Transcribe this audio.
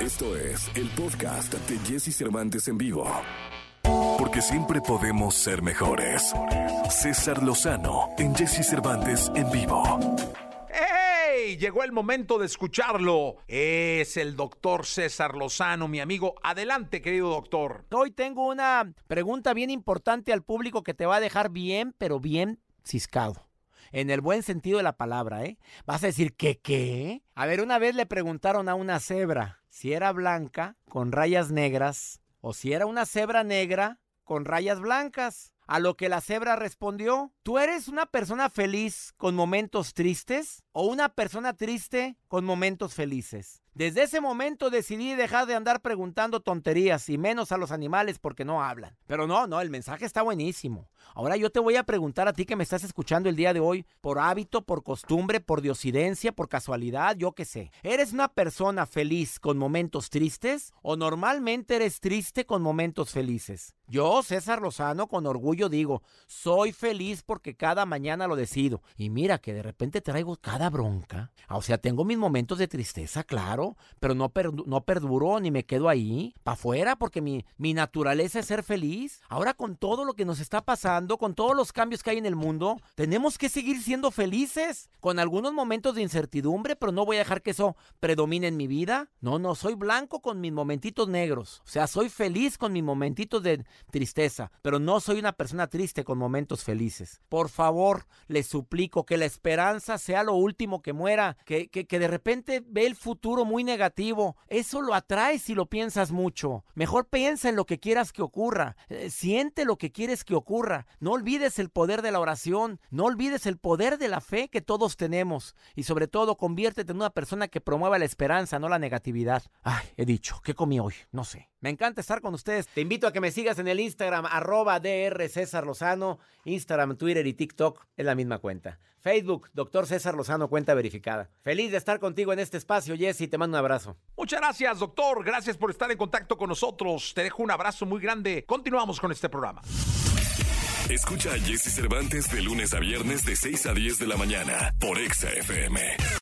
Esto es el podcast de Jesse Cervantes en vivo. Porque siempre podemos ser mejores. César Lozano en Jesse Cervantes en vivo. ¡Hey! Llegó el momento de escucharlo. Es el doctor César Lozano, mi amigo. Adelante, querido doctor. Hoy tengo una pregunta bien importante al público que te va a dejar bien, pero bien ciscado. En el buen sentido de la palabra, ¿eh? Vas a decir, ¿qué qué? A ver, una vez le preguntaron a una cebra si era blanca con rayas negras o si era una cebra negra con rayas blancas. A lo que la cebra respondió, ¿tú eres una persona feliz con momentos tristes o una persona triste con momentos felices? Desde ese momento decidí dejar de andar preguntando tonterías y menos a los animales porque no hablan. Pero no, no, el mensaje está buenísimo. Ahora yo te voy a preguntar a ti que me estás escuchando el día de hoy, por hábito, por costumbre, por diosidencia, por casualidad, yo qué sé. ¿Eres una persona feliz con momentos tristes o normalmente eres triste con momentos felices? Yo, César Lozano, con orgullo digo, soy feliz porque cada mañana lo decido. Y mira que de repente traigo cada bronca. O sea, tengo mis momentos de tristeza, claro, pero no, perdu- no perduro ni me quedo ahí, para afuera, porque mi, mi naturaleza es ser feliz. Ahora con todo lo que nos está pasando, con todos los cambios que hay en el mundo, tenemos que seguir siendo felices, con algunos momentos de incertidumbre, pero no voy a dejar que eso predomine en mi vida. No, no, soy blanco con mis momentitos negros. O sea, soy feliz con mis momentitos de tristeza, pero no soy una persona triste con momentos felices. Por favor, les suplico que la esperanza sea lo último que muera, que, que, que de repente ve el futuro muy negativo. Eso lo atrae si lo piensas mucho. Mejor piensa en lo que quieras que ocurra. Eh, siente lo que quieres que ocurra. No olvides el poder de la oración. No olvides el poder de la fe que todos tenemos. Y sobre todo, conviértete en una persona que promueva la esperanza, no la negatividad. Ay, he dicho, ¿qué comí hoy? No sé. Me encanta estar con ustedes. Te invito a que me sigas en el Instagram, arroba DR César Lozano. Instagram, Twitter y TikTok es la misma cuenta. Facebook, Doctor César Lozano, cuenta verificada. Feliz de estar contigo en este espacio, Jesse. Te mando un abrazo. Muchas gracias, doctor. Gracias por estar en contacto con nosotros. Te dejo un abrazo muy grande. Continuamos con este programa. Escucha a Jesse Cervantes de lunes a viernes de 6 a 10 de la mañana por Exa FM.